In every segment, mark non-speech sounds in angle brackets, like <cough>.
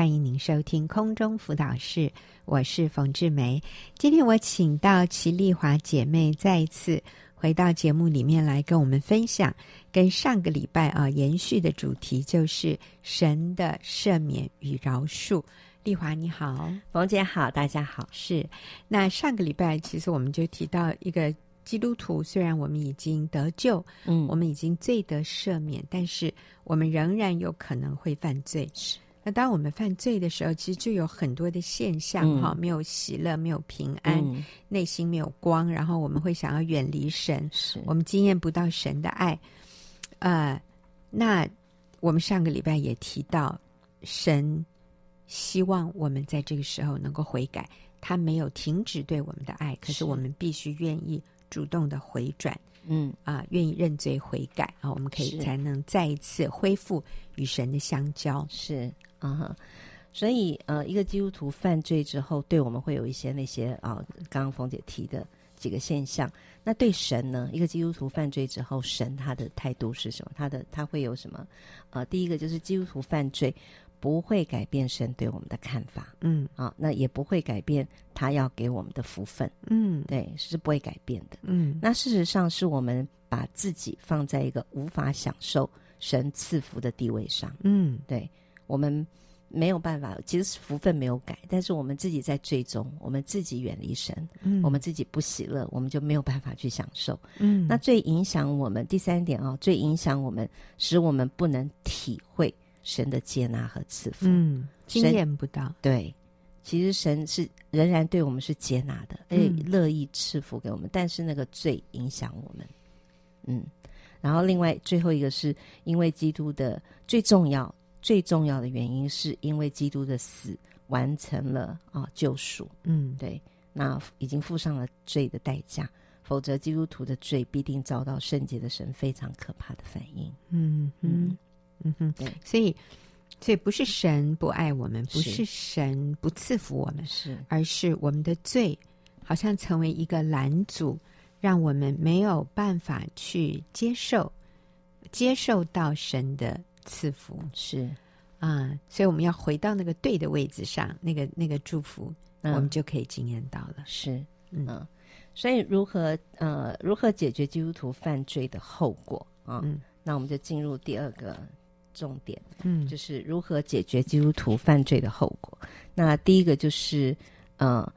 欢迎您收听空中辅导室，我是冯志梅。今天我请到齐丽华姐妹再一次回到节目里面来跟我们分享，跟上个礼拜啊延续的主题就是神的赦免与饶恕。丽华你好，冯姐好，大家好。是，那上个礼拜其实我们就提到一个。基督徒虽然我们已经得救，嗯，我们已经罪得赦免，但是我们仍然有可能会犯罪。是，那当我们犯罪的时候，其实就有很多的现象哈、嗯，没有喜乐，没有平安、嗯，内心没有光，然后我们会想要远离神，是。我们经验不到神的爱。呃，那我们上个礼拜也提到，神希望我们在这个时候能够悔改，他没有停止对我们的爱，可是我们必须愿意。主动的回转，嗯。啊，愿意认罪悔改啊，我们可以才能再一次恢复与神的相交。是啊哈，所以呃，一个基督徒犯罪之后，对我们会有一些那些啊，刚刚冯姐提的几个现象。那对神呢？一个基督徒犯罪之后，神他的态度是什么？他的他会有什么？呃，第一个就是基督徒犯罪。不会改变神对我们的看法，嗯啊，那也不会改变他要给我们的福分，嗯，对，是不会改变的，嗯。那事实上是我们把自己放在一个无法享受神赐福的地位上，嗯，对，我们没有办法，其实福分没有改，但是我们自己在最终，我们自己远离神，嗯，我们自己不喜乐，我们就没有办法去享受，嗯。那最影响我们第三点啊，最影响我们，使我们不能体会。神的接纳和赐福，嗯，经验不到。对，其实神是仍然对我们是接纳的，哎、嗯，乐意赐福给我们。但是那个罪影响我们，嗯。然后另外最后一个是因为基督的最重要、最重要的原因，是因为基督的死完成了啊救赎。嗯，对，那已经付上了罪的代价，否则基督徒的罪必定遭到圣洁的神非常可怕的反应。嗯嗯。嗯嗯哼，对，所以，所以不是神不爱我们，不是神不赐福我们，是，而是我们的罪好像成为一个拦阻，让我们没有办法去接受，接受到神的赐福，是啊，所以我们要回到那个对的位置上，那个那个祝福，嗯，我们就可以经验到了。是，嗯，所以如何呃如何解决基督徒犯罪的后果啊？嗯，那我们就进入第二个。重点，嗯，就是如何解决基督徒犯罪的后果。那第一个就是，呃，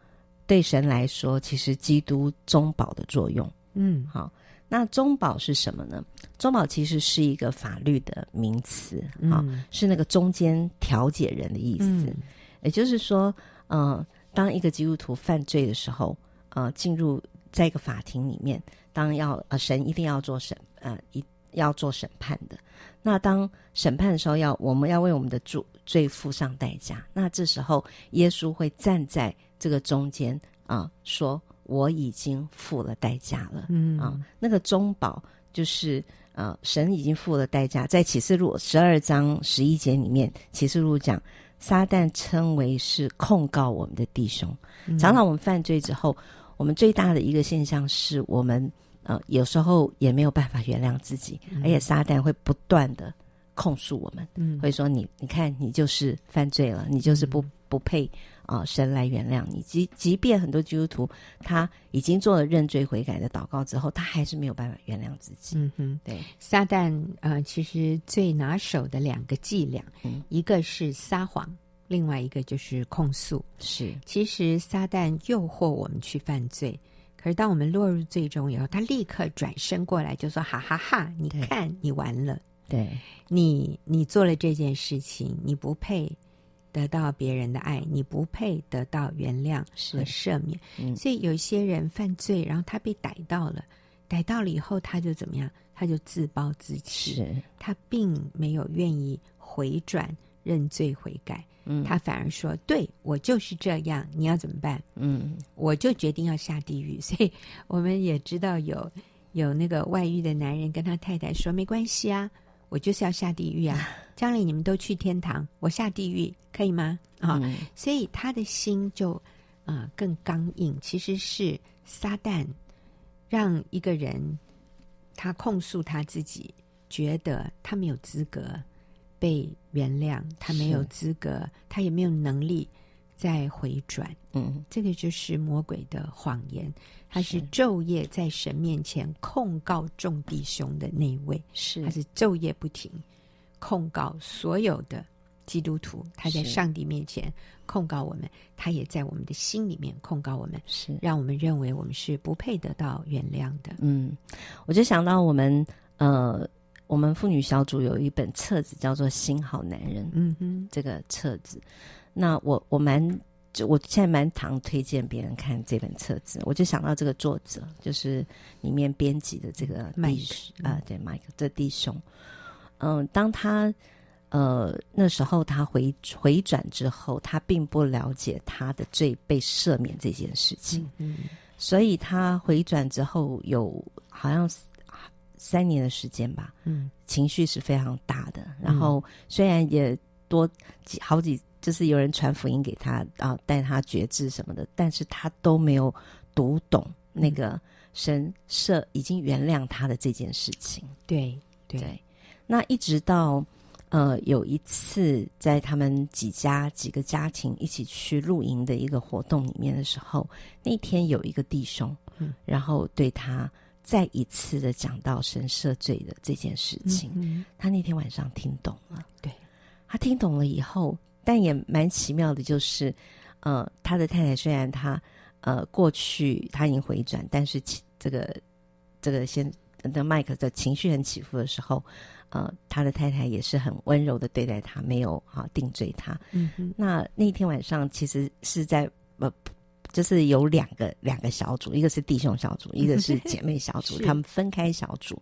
对神来说，其实基督中保的作用，嗯，好。那中保是什么呢？中保其实是一个法律的名词，啊，嗯，是那个中间调解人的意思。嗯，也就是说，呃，当一个基督徒犯罪的时候，呃，进入在一个法庭里面，当要呃，神一定要做审，呃，一。要做审判的，那当审判的时候要，要我们要为我们的罪罪付上代价。那这时候，耶稣会站在这个中间啊，说我已经付了代价了。嗯啊，那个中保就是啊，神已经付了代价。在启示录十二章十一节里面，启示录讲，撒旦称为是控告我们的弟兄。常常我们犯罪之后，我们最大的一个现象是我们。呃，有时候也没有办法原谅自己，嗯、而且撒旦会不断的控诉我们，嗯，会说你，你看你就是犯罪了，你就是不不配啊、呃，神来原谅你。即即便很多基督徒他已经做了认罪悔改的祷告之后，他还是没有办法原谅自己。嗯哼，对，撒旦呃，其实最拿手的两个伎俩，嗯，一个是撒谎，另外一个就是控诉。是，其实撒旦诱惑我们去犯罪。可是，当我们落入罪中以后，他立刻转身过来就说：“哈哈哈，哈！你看，你完了。对你，你做了这件事情，你不配得到别人的爱，你不配得到原谅和赦免。嗯、所以，有些人犯罪，然后他被逮到了，逮到了以后，他就怎么样？他就自暴自弃，他并没有愿意回转。”认罪悔改，嗯，他反而说：“对，我就是这样，你要怎么办？”嗯，我就决定要下地狱。<laughs> 所以我们也知道有有那个外遇的男人跟他太太说：“没关系啊，我就是要下地狱啊，<laughs> 将来你们都去天堂，我下地狱可以吗？”啊、所以他的心就啊、呃、更刚硬。其实是撒旦让一个人他控诉他自己，觉得他没有资格。被原谅，他没有资格，他也没有能力再回转。嗯，这个就是魔鬼的谎言，他是昼夜在神面前控告众弟兄的那位，是他是昼夜不停控告所有的基督徒，他在上帝面前控告我们，他也在我们的心里面控告我们，是让我们认为我们是不配得到原谅的。嗯，我就想到我们呃。我们妇女小组有一本册子，叫做《新好男人》。嗯哼，这个册子，那我我蛮就我现在蛮常推荐别人看这本册子。我就想到这个作者，就是里面编辑的这个麦克啊，对，麦克这弟兄。嗯，当他呃那时候他回回转之后，他并不了解他的罪被赦免这件事情。嗯，所以他回转之后有好像是。三年的时间吧，嗯，情绪是非常大的。嗯、然后虽然也多几好几，就是有人传福音给他啊，带他觉知什么的，但是他都没有读懂那个神赦已经原谅他的这件事情。对对，对，那一直到呃有一次在他们几家几个家庭一起去露营的一个活动里面的时候，那天有一个弟兄，嗯，然后对他。再一次的讲到神赦罪的这件事情，嗯嗯，他那天晚上听懂了。对，他听懂了以后，但也蛮奇妙的，就是，呃，他的太太虽然他呃过去他已经回转，但是这个这个先的麦克的情绪很起伏的时候，呃，他的太太也是很温柔的对待他，没有啊定罪他。嗯哼，那那天晚上其实是在呃。就是有两个两个小组，一个是弟兄小组，一个是姐妹小组，<laughs> 他们分开小组。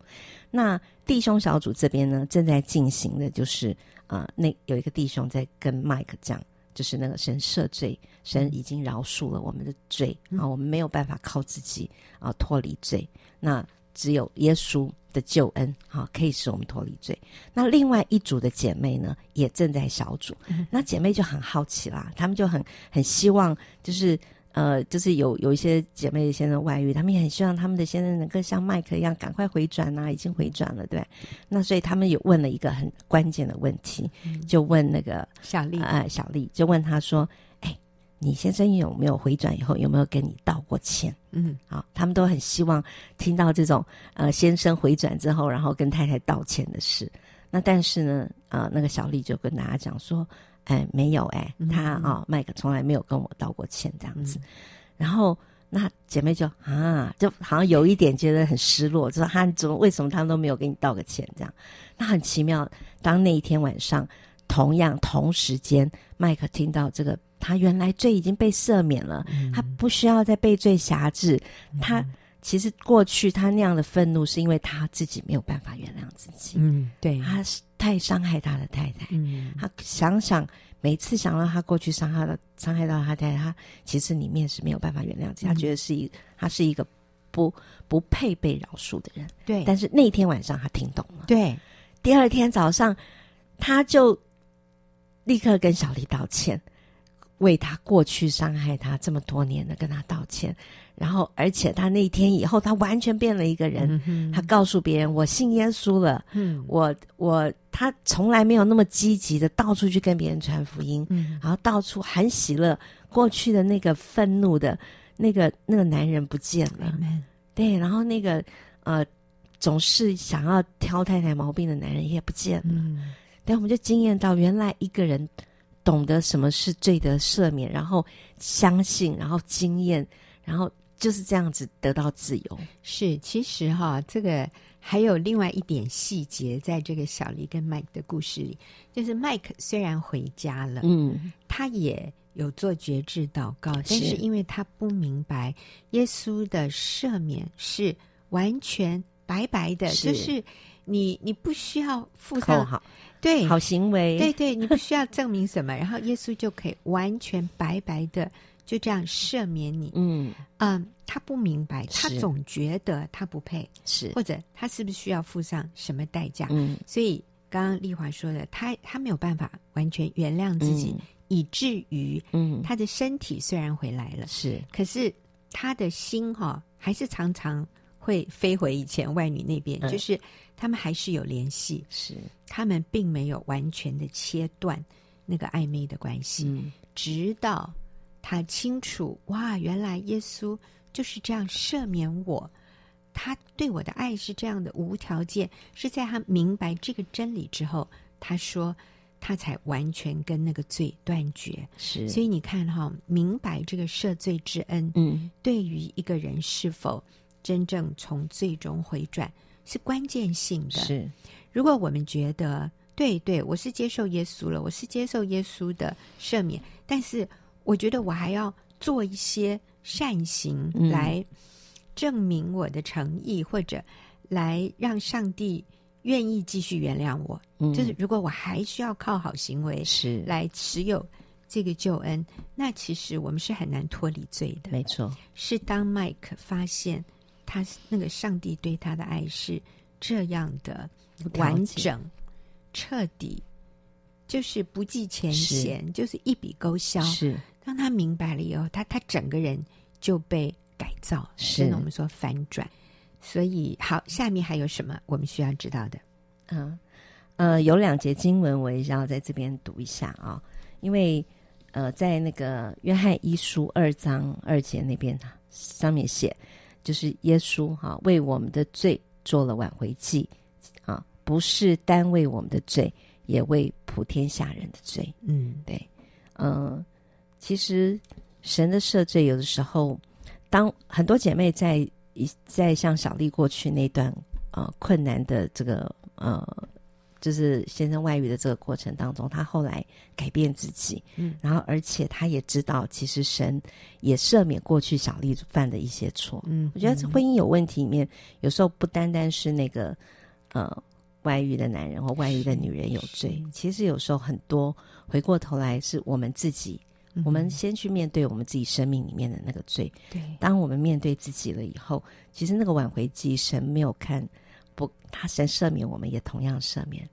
那弟兄小组这边呢，正在进行的就是啊、呃，那有一个弟兄在跟麦克讲，就是那个神赦罪，神已经饶恕了我们的罪啊、呃，我们没有办法靠自己啊、呃、脱离罪，那只有耶稣的救恩啊、呃、可以使我们脱离罪。那另外一组的姐妹呢，也正在小组，那姐妹就很好奇啦，她们就很很希望就是。呃，就是有有一些姐妹的先生外遇，他们也很希望他们的先生能够像麦克一样赶快回转啊，已经回转了，对。那所以他们也问了一个很关键的问题，嗯、就问那个小丽啊、呃，小丽就问他说：“哎，你先生有没有回转以后有没有跟你道过歉？”嗯，好，他们都很希望听到这种呃先生回转之后，然后跟太太道歉的事。那但是呢，啊、呃，那个小丽就跟大家讲说。哎，没有哎，他啊、哦，麦克从来没有跟我道过歉这样子。嗯、然后那姐妹就啊，就好像有一点觉得很失落，就说他怎么为什么他都没有给你道个歉这样？那很奇妙。当那一天晚上，同样同时间，麦克听到这个，他原来罪已经被赦免了，嗯、他不需要再被罪辖制。嗯、他其实过去他那样的愤怒，是因为他自己没有办法原谅自己。嗯，对，他是。太伤害他的太太，嗯，他想想，每次想到他过去伤害了、伤害到他太太，他其实里面是没有办法原谅自己，嗯、他觉得是一，他是一个不不配被饶恕的人。对，但是那天晚上他听懂了。对，第二天早上他就立刻跟小丽道歉，为他过去伤害他这么多年的跟他道歉。然后，而且他那天以后，他完全变了一个人。嗯、他告诉别人：“我信耶稣了。嗯”我我他从来没有那么积极的到处去跟别人传福音，嗯、然后到处很喜乐。过去的那个愤怒的那个那个男人不见了。嗯、对，然后那个呃总是想要挑太太毛病的男人也不见了。嗯，对，我们就惊艳到，原来一个人懂得什么是罪的赦免，然后相信，然后经验，然后。就是这样子得到自由。是，其实哈，这个还有另外一点细节，在这个小丽跟麦克的故事里，就是麦克虽然回家了，嗯，他也有做决志祷告，但是因为他不明白耶稣的赦免是完全白白的，是就是你你不需要付上好对。好行为，对对，你不需要证明什么，<laughs> 然后耶稣就可以完全白白的。就这样赦免你，嗯。嗯，他不明白，他总觉得他不配，是。或者他是不是需要付上什么代价？嗯，所以刚刚丽华说的，他他没有办法完全原谅自己，嗯、以至于，嗯，他的身体虽然回来了，是，可是他的心哈、哦、还是常常会飞回以前外女那边，嗯、就是他们还是有联系，是他们并没有完全的切断那个暧昧的关系，嗯、直到他清楚哇，原来耶稣就是这样赦免我，他对我的爱是这样的无条件，是在他明白这个真理之后，他说他才完全跟那个罪断绝。是，所以你看哈，明白这个赦罪之恩，嗯，对于一个人是否。真正从最终回转是关键性的。是，如果我们觉得对对，我是接受耶稣了，我是接受耶稣的赦免，但是我觉得我还要做一些善行来证明我的诚意，嗯、或者来让上帝愿意继续原谅我。嗯、就是如果我还需要靠好行为是来持有这个救恩，那其实我们是很难脱离罪的。没错，是当麦克发现。他那个上帝对他的爱是这样的完整、彻底，就是不计前嫌，是就是一笔勾销。是当他明白了以后，他他整个人就被改造，是我们说反转。所以，好，下面还有什么我们需要知道的？嗯呃，有两节经文我也要在这边读一下啊，因为呃，在那个约翰一书二章二节那边上面写。就是耶稣哈、啊、为我们的罪做了挽回祭啊，不是单为我们的罪，也为普天下人的罪。嗯，对，嗯、呃，其实神的赦罪有的时候，当很多姐妹在在像小丽过去那段呃困难的这个呃。就是先生外遇的这个过程当中，他后来改变自己，嗯，然后而且他也知道，其实神也赦免过去小丽犯的一些错，嗯，我觉得这婚姻有问题里面，有时候不单单是那个呃外遇的男人或外遇的女人有罪，其实有时候很多回过头来是我们自己，嗯、我们先去面对我们自己生命里面的那个罪，对，当我们面对自己了以后，其实那个挽回祭神没有看。不，他神赦免，我们也同样赦免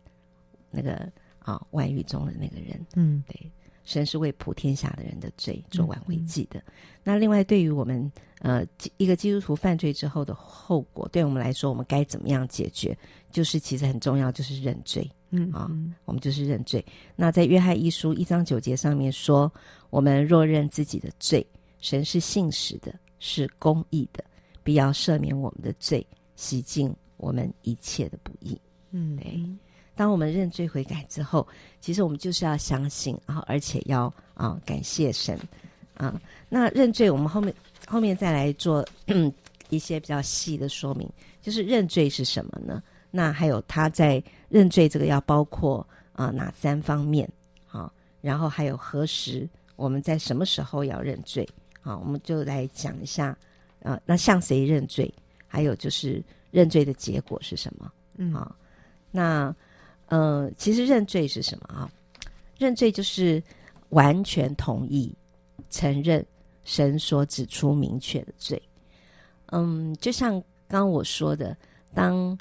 那个啊外遇中的那个人。嗯，对，神是为普天下的人的罪做挽回祭的。那另外，对于我们呃一个基督徒犯罪之后的后果，对我们来说，我们该怎么样解决？就是其实很重要，就是认罪。嗯啊，我们就是认罪。那在约翰一书一章九节上面说：“我们若认自己的罪，神是信实的，是公义的，必要赦免我们的罪，洗净。”我们一切的不易，嗯，对。当我们认罪悔改之后，其实我们就是要相信，然后而且要啊、呃、感谢神啊。那认罪，我们后面后面再来做 <clears throat> 一些比较细的说明，就是认罪是什么呢？那还有他在认罪这个要包括啊、呃、哪三方面啊？然后还有何时我们在什么时候要认罪啊？我们就来讲一下啊。那向谁认罪？还有就是。认罪的结果是什么？嗯啊，那呃，其实认罪是什么啊？认罪就是完全同意、承认神所指出明确的罪。嗯，就像刚刚我说的，当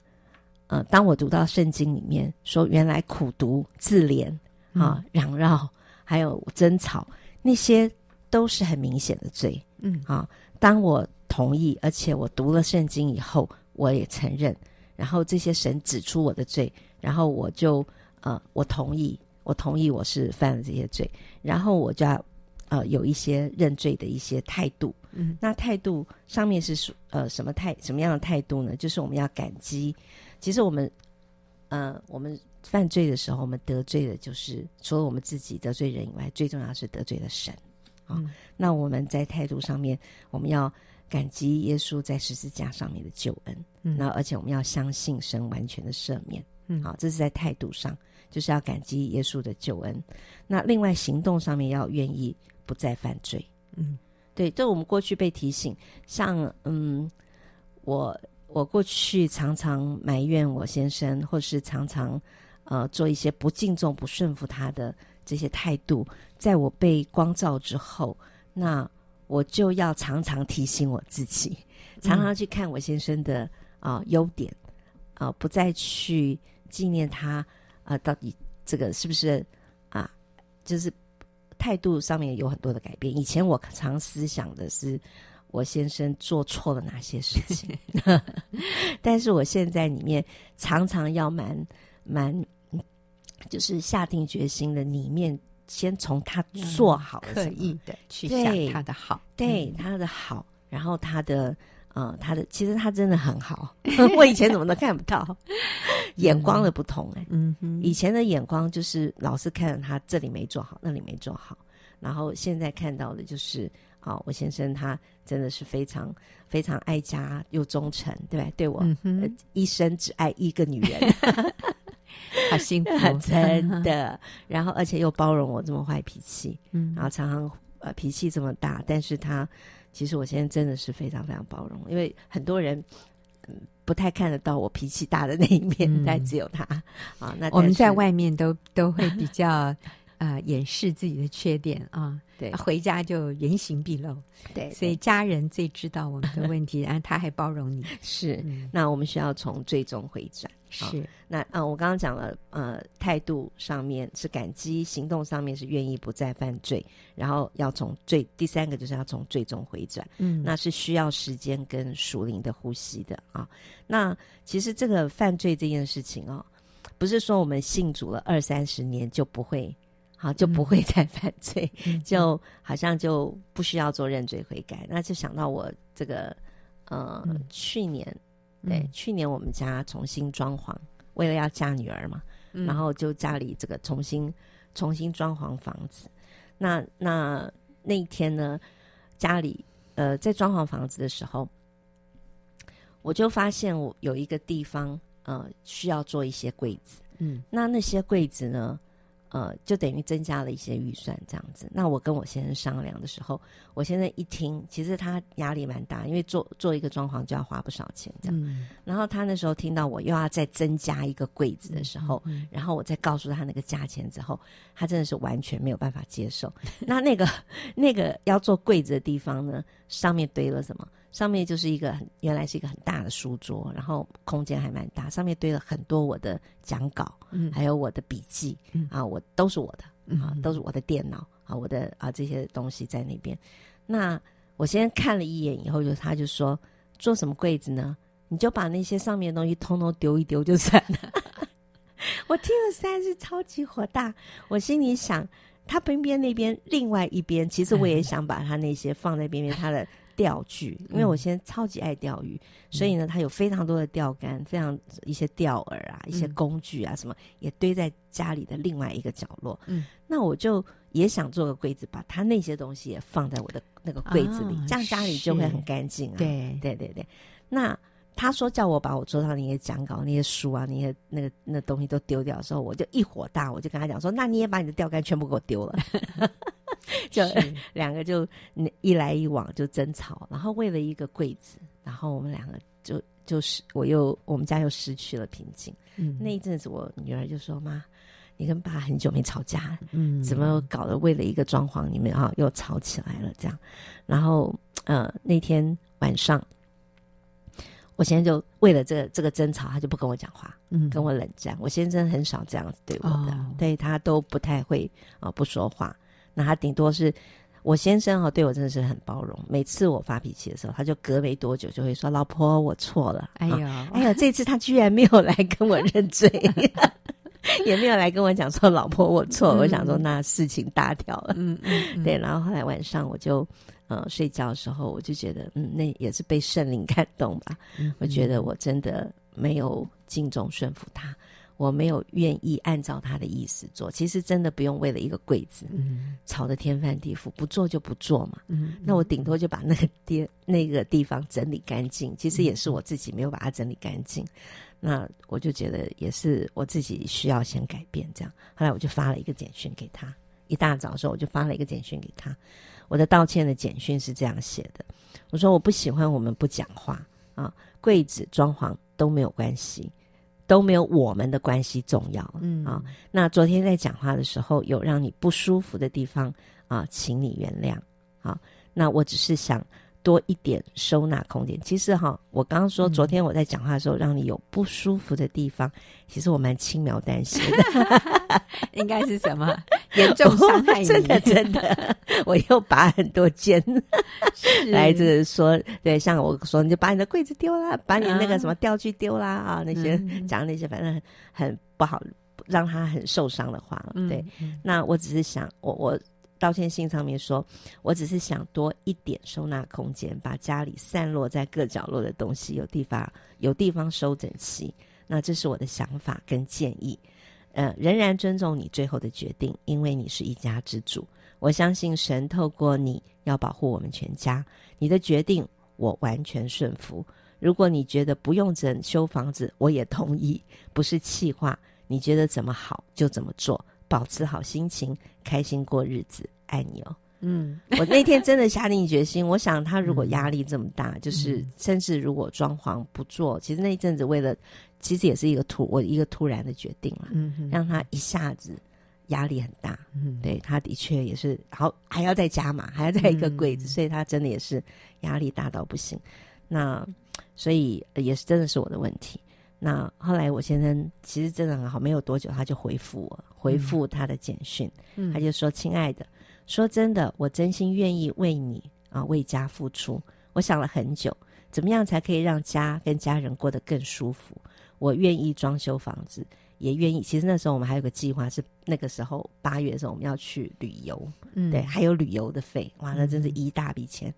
呃，当我读到圣经里面说，原来苦读、自怜啊、嚷嚷，还有争吵，那些都是很明显的罪。嗯啊，当我同意，而且我读了圣经以后。我也承认，然后这些神指出我的罪，然后我就呃，我同意，我同意我是犯了这些罪，然后我就要呃有一些认罪的一些态度。嗯，那态度上面是呃什么态什么样的态度呢？就是我们要感激。其实我们呃我们犯罪的时候，我们得罪的就是除了我们自己得罪人以外，最重要是得罪了神啊。嗯，那我们在态度上面，我们要。感激耶稣在十字架上面的救恩，嗯，那而且我们要相信神完全的赦免，嗯，好，这是在态度上，就是要感激耶稣的救恩。那另外行动上面要愿意不再犯罪，嗯，对，这我们过去被提醒，像嗯，我我过去常常埋怨我先生，或是常常呃做一些不敬重、不顺服他的这些态度，在我被光照之后，那。我就要常常提醒我自己，常常去看我先生的啊、优点啊、不再去纪念他啊、到底这个是不是啊？就是态度上面有很多的改变。以前我常思想的是，我先生做错了哪些事情 <laughs> <laughs> 但是我现在里面常常要蛮蛮，就是下定决心的，里面先从他做好，刻意的去想他的好，对他的好，然后他的呃他的，其实他真的很好，<laughs> 我以前怎么都看不到，眼光的不同哎，嗯哼，以前的眼光就是老是看着他这里没做好，那里没做好，然后现在看到的就是。啊，我先生他真的是非常非常爱家又忠诚，对吧？对？我、嗯、一生只爱一个女人，<laughs> 好幸福，<laughs> 真的。然后而且又包容我这么坏脾气，嗯，然后常常呃脾气这么大，但是他其实我现在真的是非常非常包容，因为很多人嗯不太看得到我脾气大的那一面，嗯、但只有他啊。那我们在外面都都会比较。<laughs> 啊、呃，掩饰自己的缺点啊，对，回家就原形毕露，对，所以家人最知道我们的问题，然 <laughs> 后他还包容你，是。嗯、那我们需要从最终回转，是。那啊、呃，我刚刚讲了，呃，态度上面是感激，行动上面是愿意不再犯罪，然后要从最第三个就是要从最终回转，嗯，那是需要时间跟属灵的呼吸的啊。那其实这个犯罪这件事情哦，不是说我们信主了二三十年就不会。好，就不会再犯罪，嗯、就好像就不需要做认罪悔改。嗯、那就想到我这个，呃，嗯、去年，对，嗯、去年我们家重新装潢，为了要嫁女儿嘛，嗯、然后就家里这个重新重新装潢房子。那那那一天呢，家里呃在装潢房子的时候，我就发现我有一个地方呃需要做一些柜子。嗯，那那些柜子呢？呃，就等于增加了一些预算这样子。那我跟我先生商量的时候，我现在一听，其实他压力蛮大，因为做做一个装潢就要花不少钱这样。嗯、然后他那时候听到我又要再增加一个柜子的时候，<laughs> 然后我再告诉他那个价钱之后，他真的是完全没有办法接受。<laughs> 那那个那个要做柜子的地方呢，上面堆了什么？上面就是一个很原来是一个很大的书桌，然后空间还蛮大，上面堆了很多我的讲稿，嗯，还有我的笔记，嗯啊，我都是我的，嗯、啊，都是我的电脑啊，我的啊这些东西在那边。那我先看了一眼以后，就他就说做什么柜子呢？你就把那些上面的东西通通丢一丢就算了。<laughs> 我听了实在是超级火大，我心里想，他边边那边另外一边，其实我也想把他那些放在边边，他的。钓具，因为我现在超级爱钓鱼，嗯、所以呢，他有非常多的钓竿，非常一些钓饵啊，一些工具啊，什么、嗯、也堆在家里的另外一个角落。嗯，那我就也想做个柜子，把他那些东西也放在我的那个柜子里，哦、这样家里就会很干净啊。对对对对。那他说叫我把我桌上那些讲稿、那些书啊、那些那个那东西都丢掉的时候，我就一火大，我就跟他讲说：“那你也把你的钓竿全部给我丢了。<laughs> ” <laughs> 就 <laughs> 两个就一来一往就争吵，然后为了一个柜子，然后我们两个就就是我又我们家又失去了平静。嗯，那一阵子我女儿就说：“妈，你跟爸很久没吵架，嗯，怎么搞得为了一个装潢，你们啊又吵起来了？这样。”然后呃那天晚上，我先生就为了这个这个争吵，他就不跟我讲话，嗯，跟我冷战。我先生很少这样子对我的，哦、对他都不太会啊、呃、不说话。那他顶多是，我先生哦，对我真的是很包容。每次我发脾气的时候，他就隔没多久就会说：“老婆，我错了。”哎呦，哎呦，这次他居然没有来跟我认罪，<laughs> 也没有来跟我讲说：“老婆，我错。”我想说，那事情大条了。嗯嗯，对。然后后来晚上我就呃睡觉的时候，我就觉得嗯，那也是被圣灵感动吧。嗯，我觉得我真的没有敬重顺服他。我没有愿意按照他的意思做，其实真的不用为了一个柜子，嗯，吵得天翻地覆，不做就不做嘛，嗯，那我顶多就把那个地那个地方整理干净，其实也是我自己没有把它整理干净，嗯，那我就觉得也是我自己需要先改变这样，后来我就发了一个简讯给他，一大早的时候我就发了一个简讯给他，我的道歉的简讯是这样写的，我说我不喜欢我们不讲话啊，柜子装潢都没有关系。都没有我们的关系重要，嗯啊。那昨天在讲话的时候，有让你不舒服的地方啊，请你原谅啊。那我只是想多一点收纳空间。其实哈，我刚刚说，昨天我在讲话的时候，让你有不舒服的地方，嗯、其实我蛮轻描淡写的。<laughs> 应该是什么严重伤害你？<laughs> 真的真的，我又拔很多尖来自说，对，像我说，你就把你的柜子丢啦，把你那个什么吊具丢啦啊，那些讲那些，反正很，很不好，让他很受伤的话，对。嗯、那我只是想，我我。道歉信上面说，我只是想多一点收纳空间，把家里散落在各角落的东西有地方有地方收整齐。那这是我的想法跟建议，呃，仍然尊重你最后的决定，因为你是一家之主。我相信神透过你要保护我们全家，你的决定我完全顺服。如果你觉得不用整修房子，我也同意，不是气话，你觉得怎么好就怎么做。保持好心情，开心过日子，爱你哦。嗯，我那天真的下定决心，我想他如果压力这么大，<laughs> 嗯、就是甚至如果装潢不做，其实那一阵子为了，其实也是一个突我一个突然的决定了，让他一下子压力很大。嗯，对，他的确也是，好还要再加码，还要再一个柜子，嗯、所以他真的也是压力大到不行。那所以也是真的是我的问题。那后来我先生其实真的很好，没有多久他就回复我，回复他的简讯，嗯、他就说：“亲爱的，说真的，我真心愿意为你啊为家付出。我想了很久，怎么样才可以让家跟家人过得更舒服？我愿意装修房子，也愿意。其实那时候我们还有个计划，是那个时候八月的时候我们要去旅游，嗯、对，还有旅游的费，哇，那真是一大笔钱。嗯”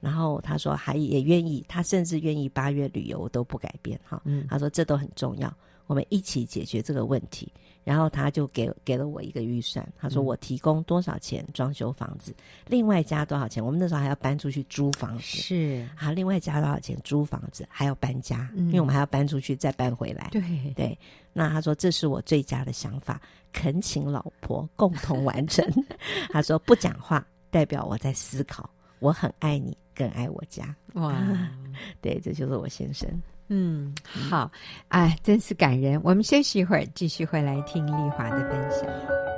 然后他说还也愿意，他甚至愿意八月旅游都不改变哈。嗯，他说这都很重要，我们一起解决这个问题。然后他就给给了我一个预算，他说我提供多少钱装修房子，嗯、另外加多少钱。我们那时候还要搬出去租房子，是好，另外加多少钱租房子，还要搬家，嗯、因为我们还要搬出去再搬回来。对对，那他说这是我最佳的想法，恳请老婆共同完成。<laughs> 他说不讲话代表我在思考。我很爱你，更爱我家。哇，<laughs> 对，这就是我先生。嗯，好，哎，真是感人。我们休息一会儿，继续回来听丽华的分享。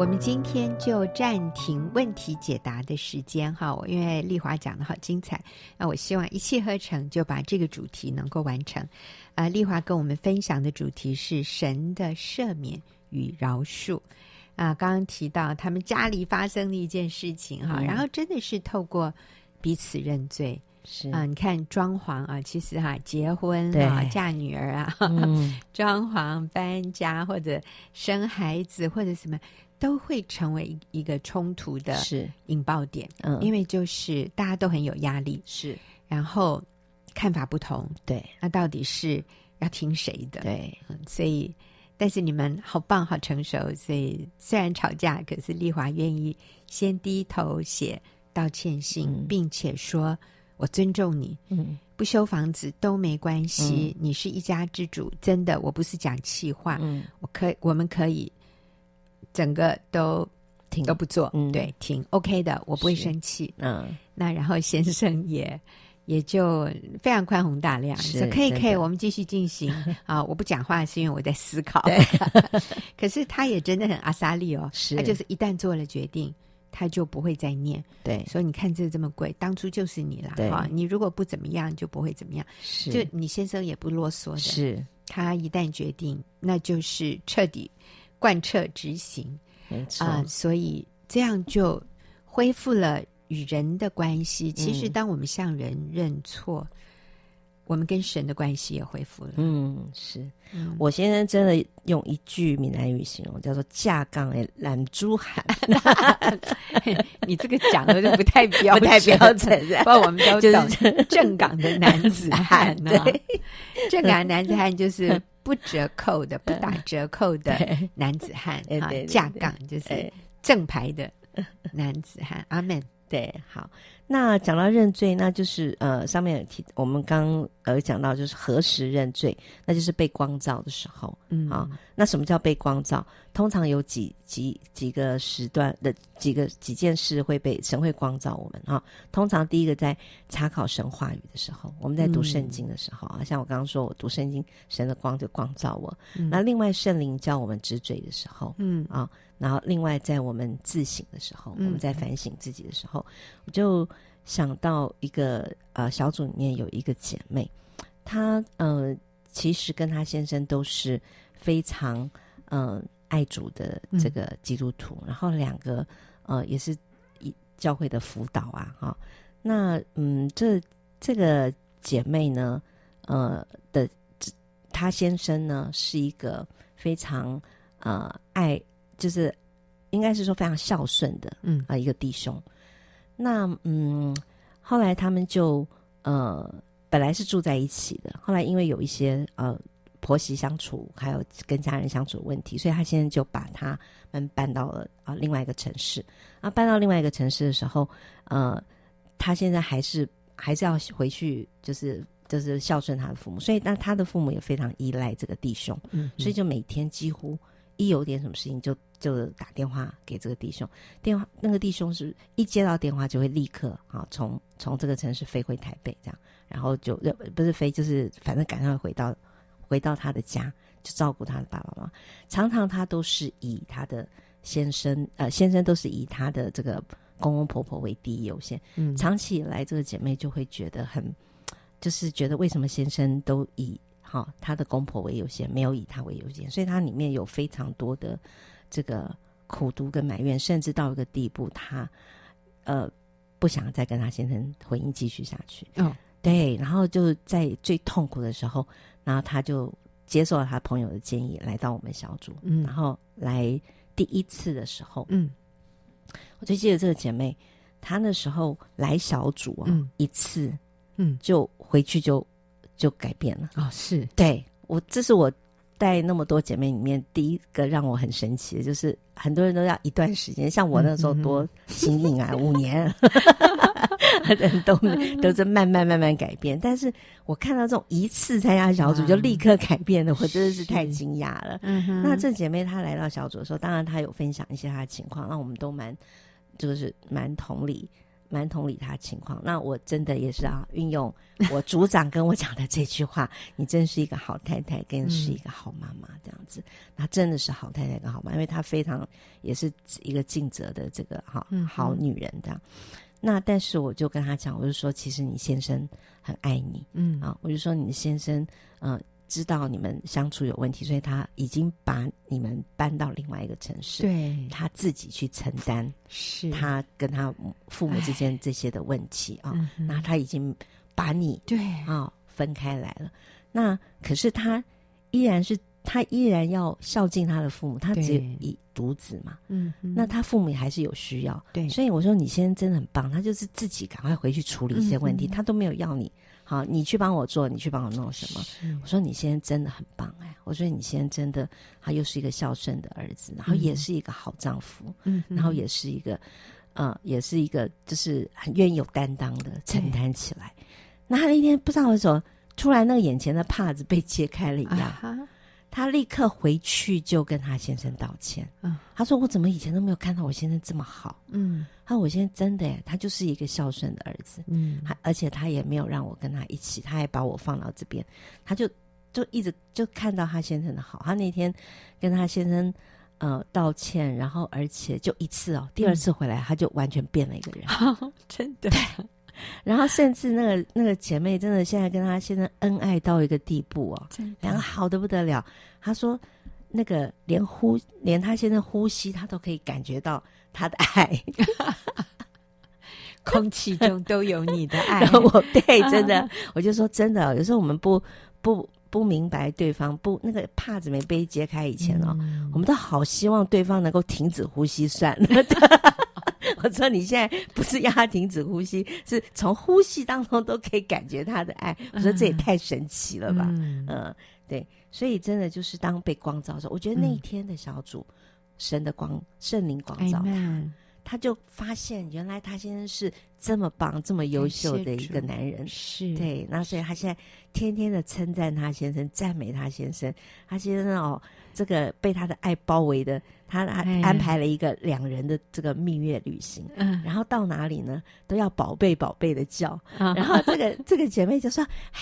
我们今天就暂停问题解答的时间哈，因为丽华讲的好精彩，那我希望一气呵成就把这个主题能够完成。啊，丽华跟我们分享的主题是神的赦免与饶恕。啊，刚刚提到他们家里发生的一件事情哈，嗯、然后真的是透过彼此认罪是啊，你看装潢啊，其实哈、啊，结婚啊，嫁女儿啊，嗯、<laughs> 装潢搬家或者生孩子或者什么。都会成为一个冲突的引爆点，嗯，因为就是大家都很有压力，是，然后看法不同，对，那到底是要听谁的？对，嗯，所以，但是你们好棒，好成熟，所以虽然吵架，可是丽华愿意先低头写道歉信，嗯，并且说我尊重你，嗯，不修房子都没关系，嗯，你是一家之主，真的，我不是讲气话，嗯，我可以，我们可以。整个都停都不做，嗯，对，停，OK 的，我不会生气，嗯，那然后先生也 <laughs> 也就非常宽宏大量，是说可以可以，我们继续进行。<laughs> 啊，我不讲话是因为我在思考，<laughs> 可是他也真的很阿萨利哦，是，他就是一旦做了决定，他就不会再念，对，所以你看这个这么贵，当初就是你了，对，你如果不怎么样，就不会怎么样，是，就你先生也不啰嗦的，是，他一旦决定，那就是彻底。贯彻执行，没错啊，所以这样就恢复了与人的关系。其实，当我们向人认错，我们跟神的关系也恢复了。嗯，是我先生真的用一句闽南语形容，叫做“架杠的懒猪汉”。<laughs> 你这个讲的就不太标，不太标准。不过我们都懂 <laughs> 正港的男子汉 <laughs> 呢。正港的男子汉就是。不折扣的，不打折扣的男子汉啊，架杠就是正牌的男子汉。阿门。对，好。那讲到认罪，那就是呃，上面有提，我们刚呃讲到就是何时认罪，那就是被光照的时候，嗯啊，那什么叫被光照？通常有几几几个时段的几个几件事会被神会光照我们啊。通常第一个在查考神话语的时候，我们在读圣经的时候啊，嗯、像我刚刚说我读圣经，神的光就光照我。嗯、那另外圣灵叫我们知罪的时候，嗯啊。然后，另外在我们自省的时候，嗯、我们在反省自己的时候，我就想到一个呃小组里面有一个姐妹，她呃其实跟她先生都是非常呃爱主的这个基督徒，嗯、然后两个呃也是一教会的辅导啊，哈、哦，那嗯这这个姐妹呢，呃的她先生呢是一个非常呃爱。就是应该是说非常孝顺的，嗯啊，一个弟兄。那嗯，后来他们就呃，本来是住在一起的，后来因为有一些呃婆媳相处，还有跟家人相处的问题，所以他现在就把他们搬到了啊另外一个城市。啊，搬到另外一个城市的时候，呃，他现在还是还是要回去，就是就是孝顺他的父母，所以那他的父母也非常依赖这个弟兄，嗯，所以就每天几乎一有点什么事情就。就打电话给这个弟兄，电话那个弟兄是一接到电话就会立刻啊，从从这个城市飞回台北，这样，然后就不是飞，就是反正赶快回到 <laughs> 回到他的家，就照顾他的爸爸妈妈。常常他都是以他的先生呃先生都是以他的这个公公婆婆为第一优先。嗯，长期以来，这个姐妹就会觉得很，就是觉得为什么先生都以好他的公婆为优先，没有以他为优先，所以他里面有非常多的。这个苦读跟埋怨，甚至到一个地步，他呃不想再跟他先生婚姻继续下去。哦，对，然后就在最痛苦的时候，然后他就接受了他朋友的建议，来到我们小组。嗯，然后来第一次的时候，嗯，我最记得这个姐妹，她那时候来小组啊，嗯、一次，嗯，就回去就就改变了。哦，是，对我，这是我。带那么多姐妹里面，第一个让我很神奇的就是，很多人都要一段时间，像我那时候多新颖啊，<laughs> 五年，人 <laughs> 都都是慢慢慢慢改变。但是我看到这种一次参加小组就立刻改变的，我真的是太惊讶了。那这姐妹她来到小组的时候，当然她有分享一些她的情况，那我们都蛮就是蛮同理。蛮同理他情况，那我真的也是啊，运用我组长跟我讲的这句话：“你真是一个好太太，更是一个好妈妈。”这样子，那真的是好太太跟好妈，因为她非常也是一个尽责的这个好好女人这样。那但是我就跟他讲，我就说，其实你先生很爱你，嗯啊，我就说你的先生嗯。呃知道你们相处有问题，所以他已经把你们搬到另外一个城市，对，他自己去承担，是他跟他父母之间这些的问题啊。那他已经把你对啊分开来了。那可是他依然是他依然要孝敬他的父母，他只有一独子嘛，嗯，那他父母还是有需要，对。所以我说你先生真的很棒，他就是自己赶快回去处理一些问题，他都没有要你。好，你去帮我做，你去帮我弄什么？我说你现在真的很棒哎！我说你现在真的，他又是一个孝顺的儿子，然后也是一个好丈夫，嗯，然后也是一个，呃，也是一个，就是很愿意有担当的承担起来。对那他那天不知道为什么，突然那个眼前的帕子被揭开了一样。啊他立刻回去就跟他先生道歉。嗯，他说：“我怎么以前都没有看到我先生这么好？”嗯，他说：“我现在真的耶，他就是一个孝顺的儿子。嗯，他而且他也没有让我跟他一起，他还把我放到这边，他就就一直就看到他先生的好。他那天跟他先生呃道歉，然后而且就一次哦，第二次回来他就完全变了一个人，嗯、<laughs> 真的。”然后甚至那个那个姐妹真的现在跟她先生恩爱到一个地步哦，两个好的不得了。她说那个连呼连她现在呼吸，她都可以感觉到她的爱，<laughs> 空气中都有你的爱。我对真的，<laughs> 我就说真的，有时候我们不不不明白对方不那个帕子没被揭开以前哦，嗯、我们都好希望对方能够停止呼吸算了。<laughs> 我说你现在不是要他停止呼吸，是从呼吸当中都可以感觉他的爱。我说这也太神奇了吧，嗯，嗯，对，所以真的就是当被光照的时候，我觉得那一天的小组，嗯、神的光、圣灵光照他，他就发现原来他先生是这么棒、这么优秀的一个男人，是对。那所以他现在天天的称赞他先生，赞美他先生。他先生哦，这个被他的爱包围的，他还安排了一个两人的这个蜜月旅行。嗯，然后到哪里呢，都要宝贝宝贝的叫。然后这个 <laughs> 这个姐妹就说：“哎，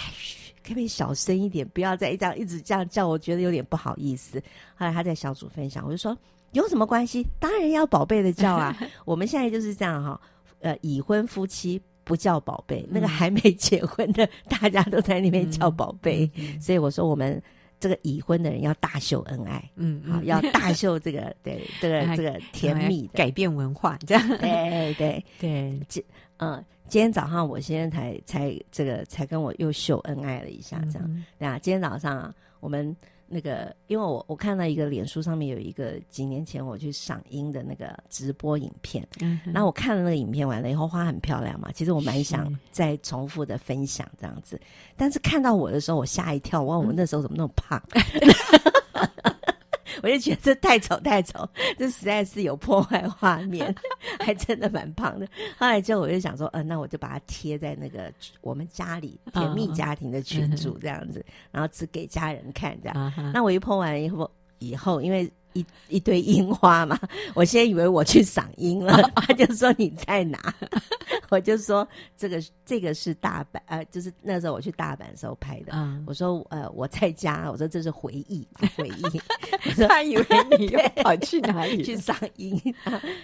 可不可以小声一点，不要再这样一直这样叫，我觉得有点不好意思。”后来她在小组分享，我就说。有什么关系？当然要宝贝的叫啊！<laughs> 我们现在就是这样哈，呃，已婚夫妻不叫宝贝，嗯、那个还没结婚的，大家都在那边叫宝贝。所以我说，我们这个已婚的人要大秀恩爱，嗯，好，要大秀这个 <laughs> 对这个这个甜蜜的改变文化，这样对对 <laughs> 对。今嗯，今天早上我先生才才这个才跟我又秀恩爱了一下，这样对啊。今天早上啊，我们。那个，因为我我看到一个脸书上面有一个几年前我去赏樱的那个直播影片，然后我看了那个影片完了以后，花很漂亮嘛，其实我蛮想再重复的分享这样子，是但是看到我的时候，我吓一跳，我问我那时候怎么那么胖？嗯 <laughs> 我就觉得这太丑太丑，这实在是有破坏画面，<laughs> 还真的蛮胖的。后来之后我就想说，嗯、呃，那我就把它贴在那个我们家里甜蜜家庭的群组这样子，哦、然后只给家人看这样。哦、那我一 po 完以后，以后因为。一一堆樱花嘛，<laughs> 我先以为我去赏樱了，<laughs> 他就说你在哪？<laughs> 我就说这个这个是大阪，呃，就是那时候我去大阪的时候拍的。嗯，我说呃我在家，我说这是回忆回忆。我说他以为你又跑去哪里去赏樱？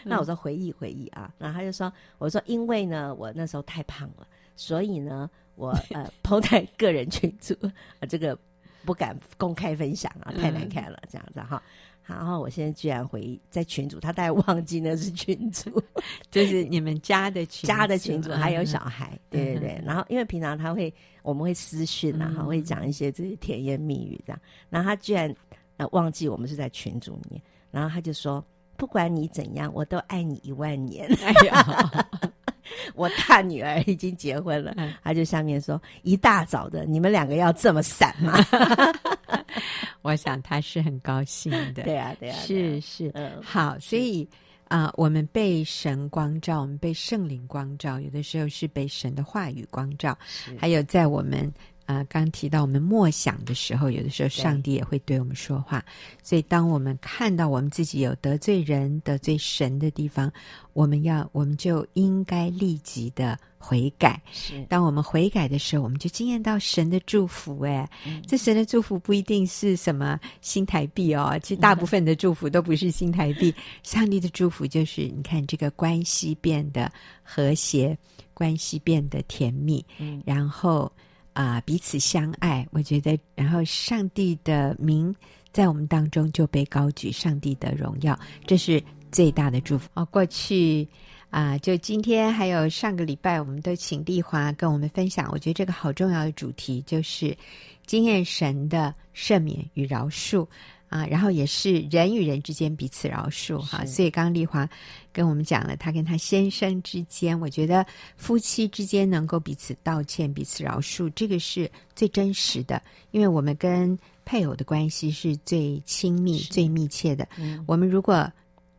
那我说回忆回忆啊，然后他就说我说因为呢我那时候太胖了，所以呢我呃 po 在个人群组，呃这个不敢公开分享啊，太难看了，这样子哈。然后我现在居然回在群主，他大概忘记那是群主，<laughs> 就是你们家的群家的群主，还有小孩，对对对。然后因为平常他会我们会私讯啊，哈，会讲一些这些甜言蜜语这样。然后他居然呃忘记我们是在群组里面，然后他就说：“不管你怎样，我都爱你一万年。”哎呀，<laughs> 我大女儿已经结婚了，他就下面说：“一大早的，你们两个要这么散吗？” <laughs> 我想他是很高兴的，对啊，对啊，是是，嗯，好，所以啊，我们被神光照，我们被圣灵光照，有的时候是被神的话语光照，还有在我们。啊，刚提到我们默想的时候，有的时候上帝也会对我们说话。所以，当我们看到我们自己有得罪人、得罪神的地方，我们要，我们就应该立即的悔改。是，当我们悔改的时候，我们就惊艳到神的祝福。哎，嗯、这神的祝福不一定是什么新台币哦，其实大部分的祝福都不是新台币。上帝的祝福就是，你看这个关系变得和谐，关系变得甜蜜，嗯，然后。啊，彼此相爱，我觉得，然后上帝的名在我们当中就被高举，上帝的荣耀，这是最大的祝福。哦，过去啊，就今天还有上个礼拜，我们都请丽华跟我们分享，我觉得这个好重要的主题就是经验神的赦免与饶恕。啊，然后也是人与人之间彼此饶恕哈，是所以刚刚丽华跟我们讲了，她跟她先生之间，我觉得夫妻之间能够彼此道歉、彼此饶恕，这个是最真实的，因为我们跟配偶的关系是最亲密、最密切的。嗯，我们如果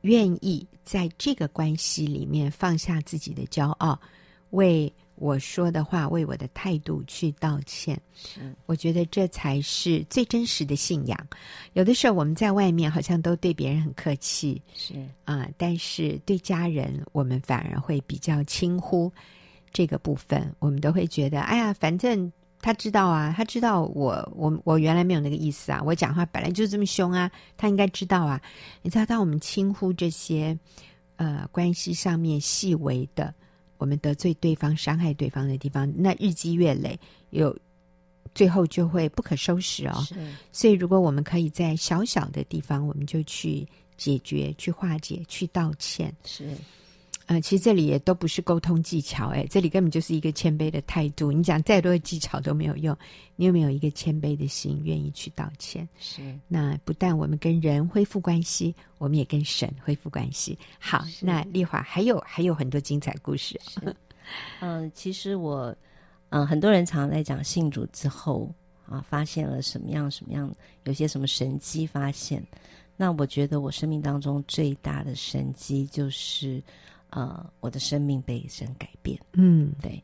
愿意在这个关系里面放下自己的骄傲，为我说的话，为我的态度去道歉，是我觉得这才是最真实的信仰。有的时候我们在外面好像都对别人很客气，是啊、呃，但是对家人我们反而会比较轻忽这个部分。我们都会觉得，哎呀，反正他知道啊，他知道我我我原来没有那个意思啊，我讲话本来就这么凶啊，他应该知道啊。你知道，当我们轻忽这些呃关系上面细微的。我们得罪对方、伤害对方的地方，那日积月累，有最后就会不可收拾哦。是所以，如果我们可以在小小的地方，我们就去解决、去化解、去道歉。是。呃，其实这里也都不是沟通技巧，哎，这里根本就是一个谦卑的态度。你讲再多的技巧都没有用，你有没有一个谦卑的心，愿意去道歉？是。那不但我们跟人恢复关系，我们也跟神恢复关系。好，那丽华还有还有很多精彩故事。嗯、呃，其实我，嗯、呃，很多人常常在讲信主之后啊，发现了什么样什么样，有些什么神迹发现。那我觉得我生命当中最大的神迹就是。呃，我的生命被神改变。嗯，对。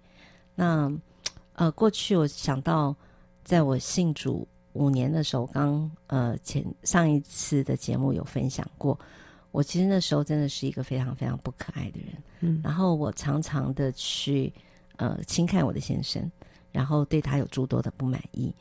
那呃，过去我想到，在我信主五年的时候，刚呃前上一次的节目有分享过，我其实那时候真的是一个非常非常不可爱的人。嗯，然后我常常的去呃轻看我的先生，然后对他有诸多的不满意。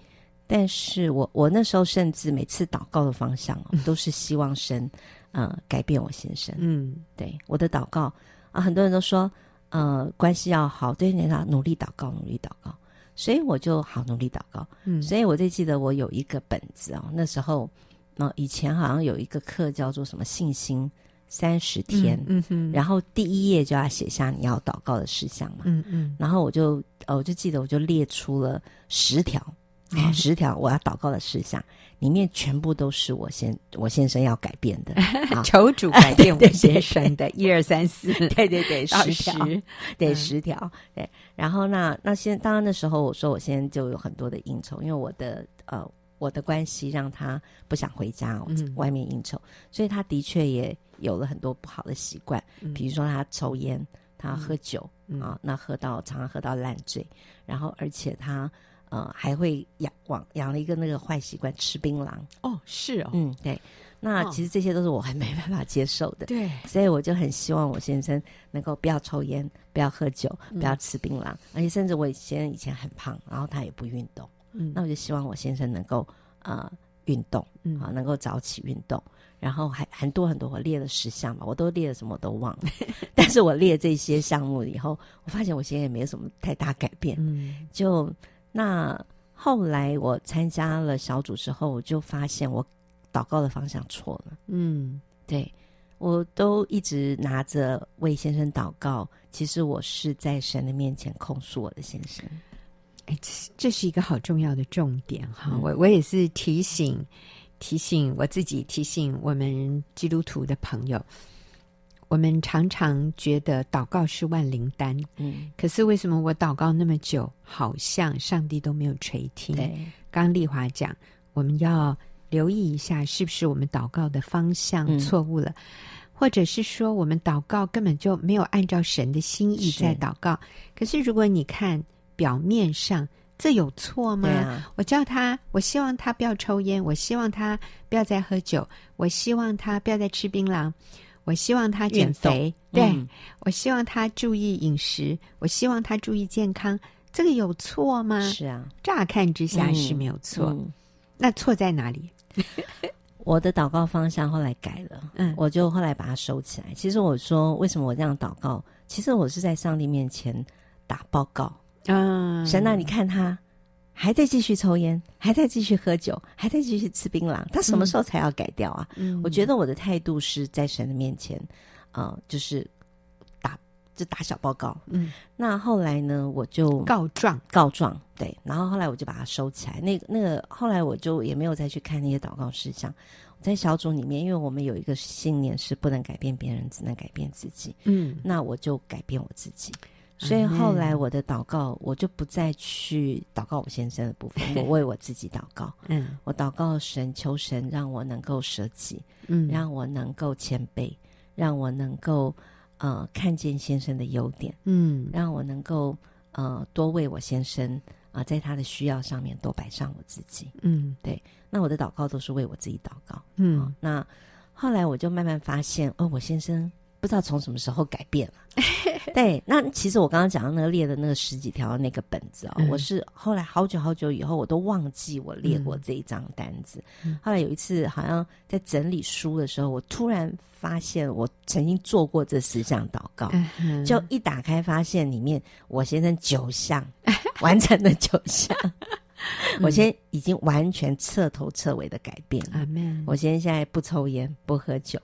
但是我我那时候甚至每次祷告的方向哦，<laughs> 都是希望神呃改变我先生。嗯，对，我的祷告啊，很多人都说呃关系要好，对你要努力祷告，努力祷告。所以我就好努力祷告。嗯，所以我就记得我有一个本子哦，那时候呃以前好像有一个课叫做什么信心三十天，嗯，嗯哼，然后第一页就要写下你要祷告的事项嘛。嗯嗯，然后我就呃我就记得我就列出了十条。好，十条我要祷告的事项，里面全部都是我先我先生要改变的，<laughs> 求主改变我 <laughs> 先生的一二三四，<laughs> 对对对，十条，对、嗯、十条，对。然后那那先当然那时候我说我现在就有很多的应酬，因为我的呃我的关系让他不想回家，外面应酬，嗯、所以他的确也有了很多不好的习惯，嗯、比如说他抽烟，他喝酒、嗯、啊，那喝到常常喝到烂醉，然后而且他。呃，还会养往养了一个那个坏习惯，吃槟榔。哦，是哦，嗯，对。那其实这些都是我还没办法接受的。对，所以我就很希望我先生能够不要抽烟，不要喝酒，不要吃槟榔，嗯、而且甚至我以前以前很胖，然后他也不运动。嗯，那我就希望我先生能够呃运动，嗯啊，能够早起运动。然后还很多很多，我列了十项吧，我都列了什么我都忘了。<laughs> 但是我列这些项目以后，我发现我现在也没有什么太大改变。嗯，就。那后来我参加了小组之后，我就发现我祷告的方向错了。嗯，对，我都一直拿着为先生祷告，其实我是在神的面前控诉我的先生。哎，这是一个好重要的重点哈！我我也是提醒提醒我自己，提醒我们基督徒的朋友。我们常常觉得祷告是万灵丹，嗯，可是为什么我祷告那么久，好像上帝都没有垂听？对，刚丽华讲，我们要留意一下，是不是我们祷告的方向错误了，嗯、或者是说我们祷告根本就没有按照神的心意在祷告？是，可是如果你看表面上，这有错吗？啊、我叫他，我希望他不要抽烟，我希望他不要再喝酒，我希望他不要再吃槟榔。我希望他减肥，对、嗯、我希望他注意饮食，我希望他注意健康，这个有错吗？是啊，乍看之下是没有错，那错在哪里？<laughs> 我的祷告方向后来改了，嗯，我就后来把它收起来。其实我说，为什么我这样祷告？其实我是在上帝面前打报告，嗯，神啊，你看他。还在继续抽烟，还在继续喝酒，还在继续吃槟榔，他什么时候才要改掉啊？嗯，我觉得我的态度是在神的面前，呃，就是打就打小报告。嗯，那后来呢，我就告状告状，对，然后后来我就把它收起来。那个那个后来我就也没有再去看那些祷告事项。在小组里面，因为我们有一个信念是不能改变别人，只能改变自己。嗯，那我就改变我自己。所以后来我的祷告，我就不再去祷告我先生的部分，<laughs> 我为我自己祷告。嗯，我祷告神，求神让我能够舍己，嗯，让我能够谦卑，让我能够呃看见先生的优点，嗯，让我能够呃多为我先生啊、呃，在他的需要上面多摆上我自己。嗯，对。那我的祷告都是为我自己祷告。嗯、哦，那后来我就慢慢发现，哦，我先生不知道从什么时候改变了。<laughs> 对，那其实我刚刚讲到那个列的那个十几条那个本子哦，嗯、我是后来好久好久以后，我都忘记我列过这一张单子。嗯、后来有一次，好像在整理书的时候，我突然发现我曾经做过这十项祷告，嗯、就一打开发现里面我先生九项 <laughs> 完成了九项，嗯、我现在已经完全彻头彻尾的改变了。嗯、我现在现在不抽烟，不喝酒。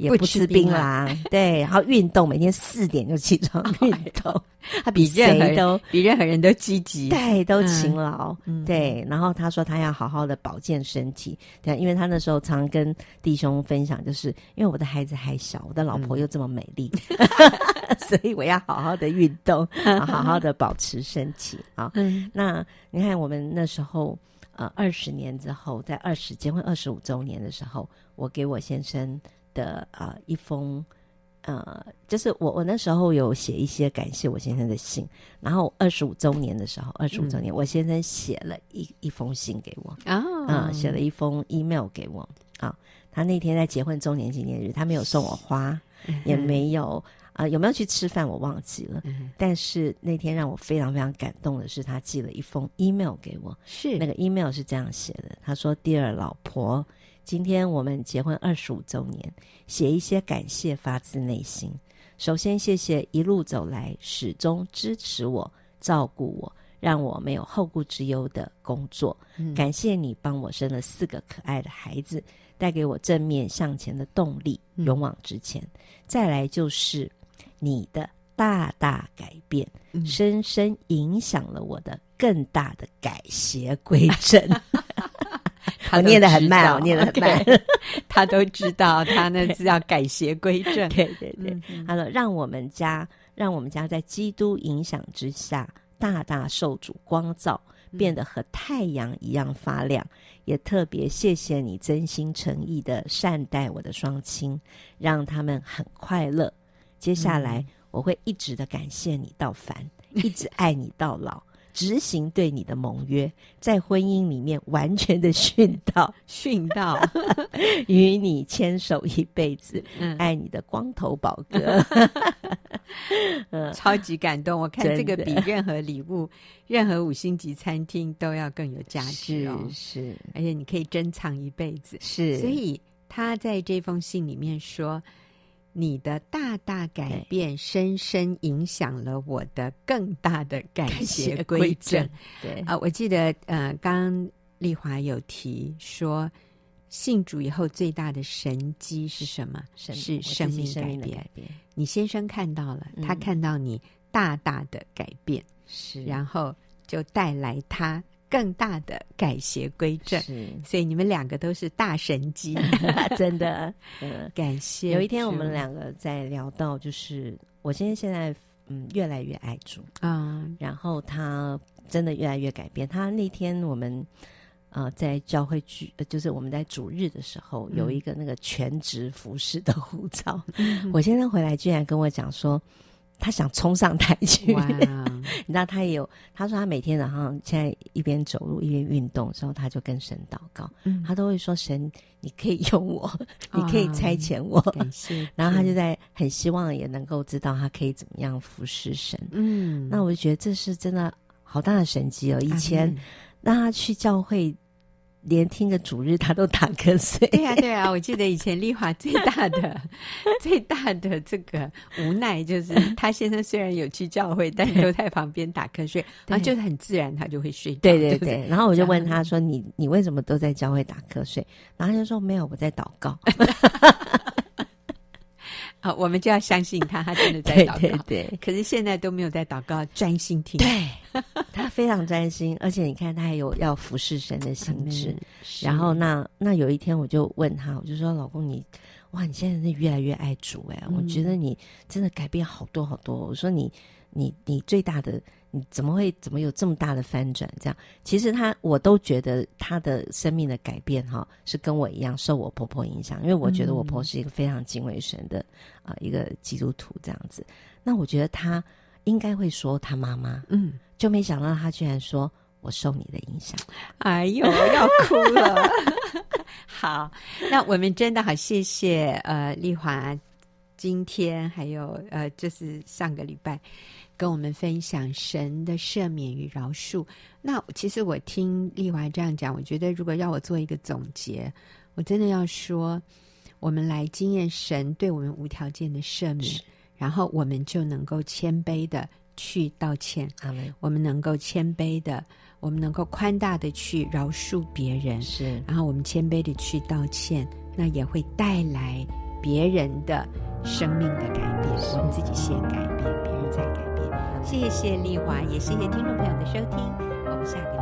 也不吃槟榔，<laughs> 对，然后运动，每天四点就起床 <laughs> 运动，他 <laughs> 比谁都比任何人都积极，对，都勤劳，对。然后他说他要好好的保健身体，对，因为他那时候常跟弟兄分享，就是因为我的孩子还小，我的老婆又这么美丽，所以我要好好的运动，好好的保持身体啊。那你看，我们那时候呃二十年之后，在二十结婚二十五周年的时候，我给我先生。的啊、呃，一封呃，就是我我那时候有写一些感谢我先生的信，然后二十五周年的时候，二十五周年，我先生写了一一封信给我啊，嗯，写了一封 email 给我啊。他那天在结婚周年纪念日，他没有送我花，也没有啊，有没有去吃饭我忘记了。但是那天让我非常非常感动的是，他寄了一封 email 给我，是那个 email 是这样写的，他说：“Dear 老婆。”今天我们结婚二十五周年，写一些感谢，发自内心。首先，谢谢一路走来始终支持我、照顾我，让我没有后顾之忧的工作。嗯、感谢你帮我生了四个可爱的孩子，带给我正面向前的动力，勇往直前。嗯、再来就是你的大大改变，嗯、深深影响了我的更大的改邪归正。<laughs> 我念得很慢，我念得很慢。<laughs> 他都知道，他那是要改邪归正。<laughs> 对对对，他说：“让我们家，让我们家在基督影响之下，大大受主光照，变得和太阳一样发亮。嗯、也特别谢谢你真心诚意的善待我的双亲，让他们很快乐。接下来我会一直的感谢你到烦，嗯、<laughs> 一直爱你到老。”执行对你的盟约，在婚姻里面完全的殉道，殉道，<laughs> 与你牵手一辈子，嗯、爱你的光头宝哥，<laughs> 嗯、超级感动。我看这个比任何礼物、任何五星级餐厅都要更有价值哦，是，是而且你可以珍藏一辈子，是。所以他在这封信里面说。你的大大改变，深深影响了我的更大的改邪归正。对啊，我记得呃，刚刚丽华有提说，信主以后最大的神机是什么？是生命改变。你先生看到了，他看到你大大的改变，是、嗯，然后就带来他。更大的改邪归正，是，所以你们两个都是大神机，<laughs> 真的。<laughs> 嗯，感谢。有一天我们两个在聊到，就是我现在现在嗯越来越爱主啊，嗯、然后他真的越来越改变。他那天我们呃在教会聚，就是我们在主日的时候有一个那个全职服饰的护照，嗯、我先生回来居然跟我讲说。他想冲上台去. <laughs> 你知道他也有。他说他每天早上现在一边走路一边运动之后，他就跟神祷告。嗯，他都会说：“神，你可以用我，<laughs> 你可以差遣我。Oh, 感谢。”然后他就在很希望也能够知道他可以怎么样服侍神。嗯，那我就觉得这是真的好大的神迹哦。以前让他去教会。连听个主日他都打瞌睡。对呀、啊，对呀、啊，我记得以前丽华最大的、<laughs> 最大的这个无奈就是，他先生虽然有去教会，但都在旁边打瞌睡，<laughs> 然后就是很自然他就会睡。对对对，然后我就问他说：“你你为什么都在教会打瞌睡？”然后他就说：“没有，我在祷告。” <laughs> 好，我们就要相信他，他真的在祷告。对，对对，可是现在都没有在祷告，专心听。对，他非常专心，而且你看，他还有要服侍神的心智。然后那那有一天，我就问他，我就说：“老公，你哇，你现在是越来越爱主哎，嗯、我觉得你真的改变好多好多。”我说你：“你你你最大的。”你怎么会怎么有这么大的翻转？这样其实他我都觉得他的生命的改变哈，是跟我一样受我婆婆影响，因为我觉得我婆婆是一个非常敬畏神的啊、呃、一个基督徒这样子。那我觉得他应该会说他妈妈，嗯，就没想到他居然说我受你的影响。哎呦，要哭了。<laughs> 好，那我们真的好谢谢呃丽华，今天还有呃就是上个礼拜。跟我们分享神的赦免与饶恕。那其实我听丽华这样讲，我觉得如果要我做一个总结，我真的要说，我们来经验神对我们无条件的赦免，然后我们就能够谦卑的去道歉。我们能够谦卑的，我们能够宽大的去饶恕别人。是，然后我们谦卑的去道歉，那也会带来别人的生命的改变。我们自己先改变，别人再改变。谢谢丽华，也谢谢听众朋友的收听，我们下个。